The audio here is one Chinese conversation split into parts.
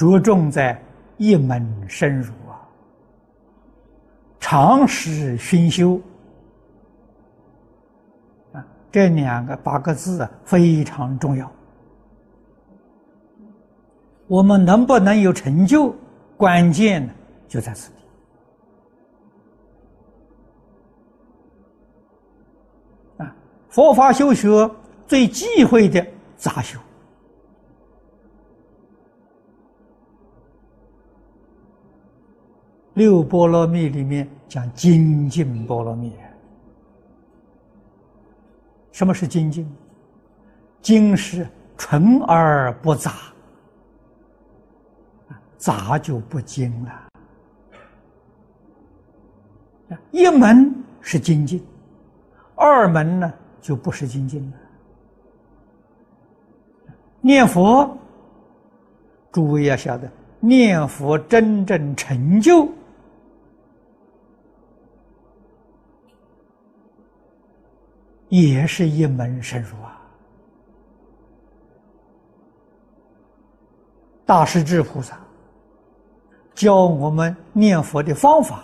着重在一门深入啊，常识熏修啊，这两个八个字啊非常重要。我们能不能有成就，关键呢就在此地啊。佛法修学最忌讳的杂修。六波罗蜜里面讲精进波罗蜜。什么是精进？精是纯而不杂，杂就不精了。一门是精进，二门呢就不是精进了。念佛，诸位要晓得，念佛真正成就。也是一门深入啊！大势至菩萨教我们念佛的方法，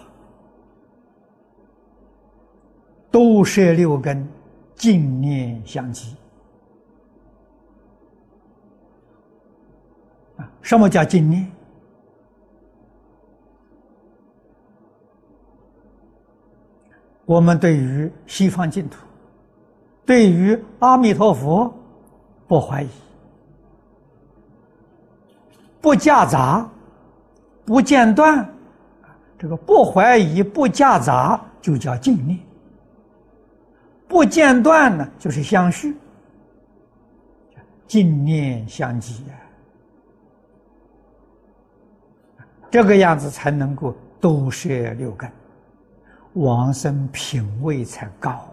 都摄六根，净念相继。啊，什么叫净念？我们对于西方净土。对于阿弥陀佛，不怀疑，不夹杂，不间断，这个不怀疑、不夹杂就叫净念；不间断呢，就是相续，净念相继啊，这个样子才能够都摄六根，往生品位才高。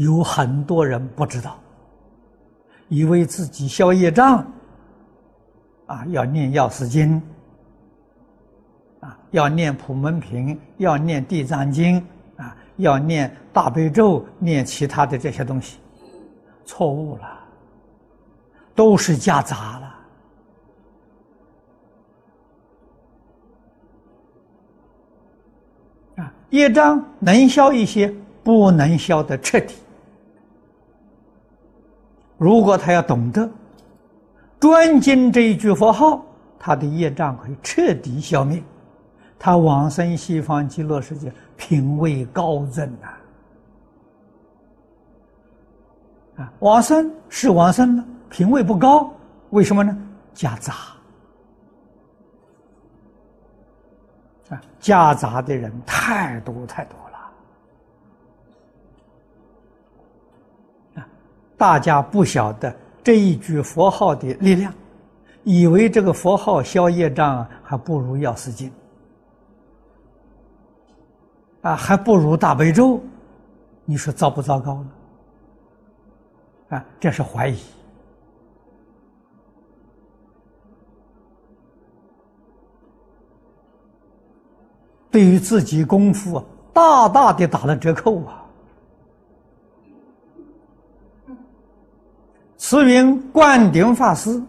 有很多人不知道，以为自己消业障，啊，要念药师经，啊，要念普门品，要念地藏经，啊，要念大悲咒，念其他的这些东西，错误了，都是夹杂了，啊，业障能消一些，不能消得彻底。如果他要懂得专精这一句佛号，他的业障可以彻底消灭，他往生西方极乐世界，品位高增呐！啊，往生是往生了，品位不高，为什么呢？夹杂啊，夹杂的人太多太多了。大家不晓得这一句佛号的力量，以为这个佛号消业障还不如药师经啊，还不如大悲咒，你说糟不糟糕呢？啊，这是怀疑。对于自己功夫大大的打了折扣啊。慈云灌顶法师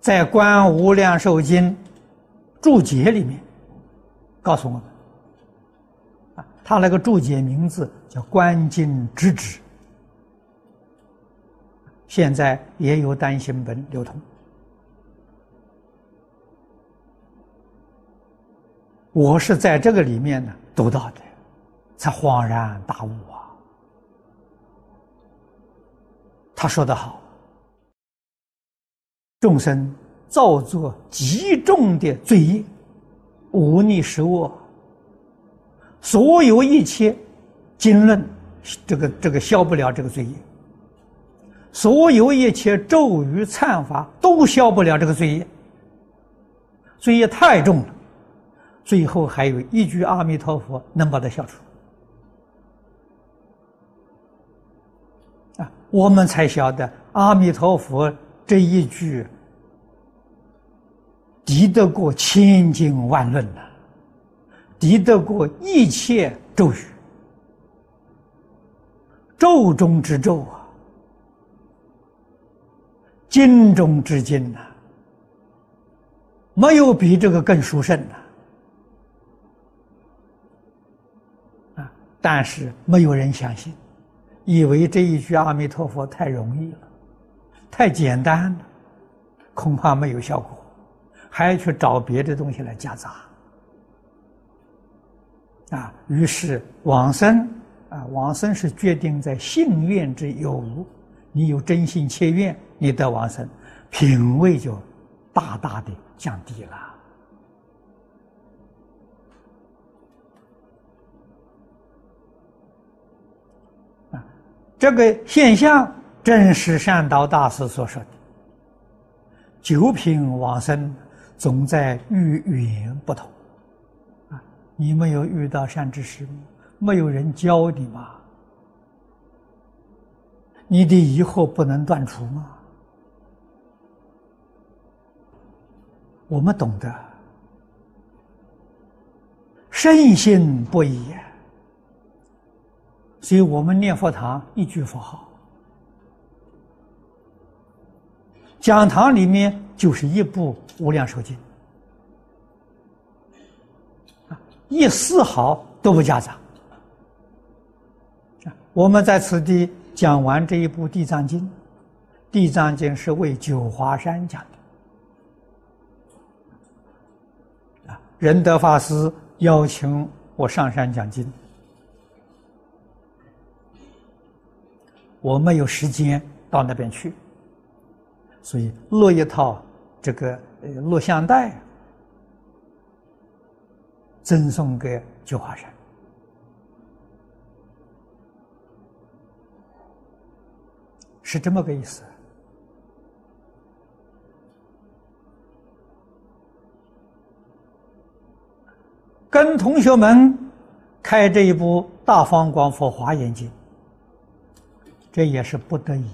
在《观无量寿经》注解里面告诉我们，啊，他那个注解名字叫《观经直指》，现在也有单行本流通。我是在这个里面呢读到的，才恍然大悟啊。他说得好：“众生造作极重的罪业，无逆十恶。所有一切经论，这个这个消不了这个罪业；所有一切咒语忏法都消不了这个罪业。罪业太重了，最后还有一句阿弥陀佛能把它消除。”我们才晓得阿弥陀佛这一句敌得过千经万论呐，敌得过一切咒语，咒中之咒啊，经中之经呐，没有比这个更殊胜的啊！但是没有人相信，以为这一句阿弥陀佛太容易了，太简单了，恐怕没有效果，还要去找别的东西来夹杂啊！于是往生啊，往生是决定在信愿之有无。你有真心切愿，你得往生，品位就大大的降低了。这个现象正是善导大师所说的：“九品往生，总在遇缘不同。”啊，你没有遇到善知识，没有人教你吗？你的疑惑不能断除吗？我们懂得，深信不疑，所以我们念佛堂一句佛号，讲堂里面就是一部《无量寿经》，一丝毫都不夹杂。我们在此地。讲完这一部《地藏经》，《地藏经》是为九华山讲的。啊，仁德法师邀请我上山讲经，我没有时间到那边去，所以录一套这个录像带，赠送给九华山。是这么个意思，跟同学们开这一部《大方广佛华严经》，这也是不得已。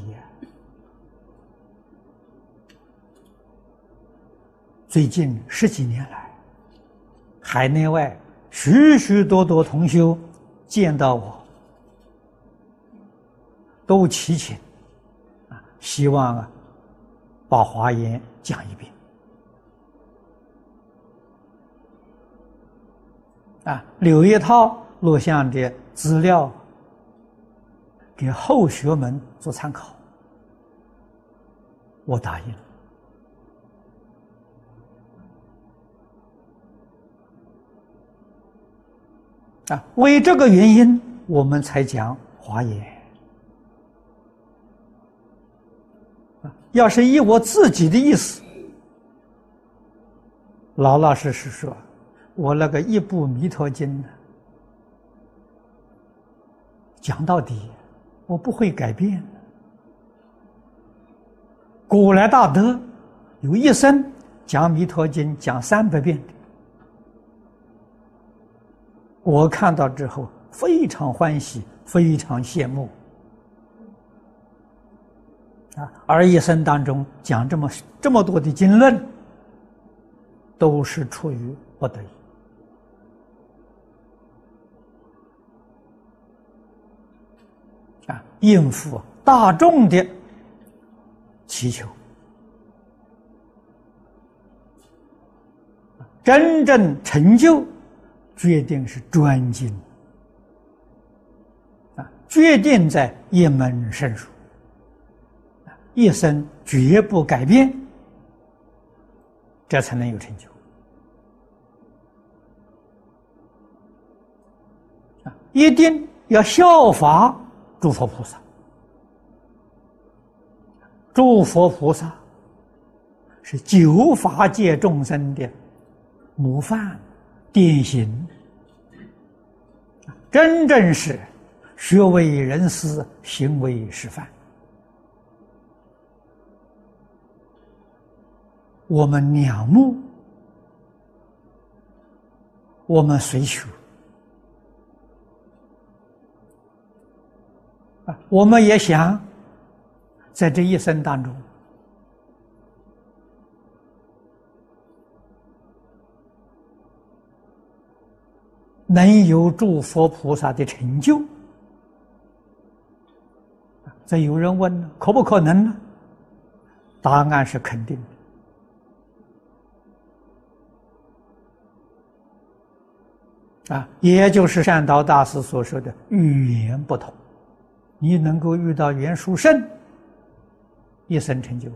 最近十几年来，海内外许许多多同修见到我，都祈请。啊希望啊，把华严讲一遍啊，留一套录像的资料给后学们做参考。我答应啊，为这个原因，我们才讲华严。要是以我自己的意思，老老实实说，我那个一部《弥陀经》呢，讲到底，我不会改变。古来大德有一生讲《弥陀经》讲三百遍的，我看到之后非常欢喜，非常羡慕。啊，而一生当中讲这么这么多的经论，都是出于不得已啊，应付大众的祈求，真正成就，决定是专精啊，决定在一门深入。一生绝不改变，这才能有成就啊！一定要效法诸佛菩萨，诸佛菩萨是九法界众生的模范典型，真正是学为人师，行为示范。我们仰慕，我们随求我们也想在这一生当中能有诸佛菩萨的成就。这有人问了，可不可能呢？答案是肯定的。啊，也就是善导大师所说的语言不同，你能够遇到袁殊胜，一生成就。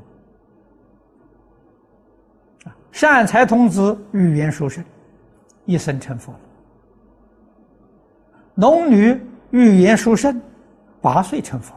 啊，善财童子遇袁殊胜，一生成佛了。龙女遇袁殊胜，八岁成佛。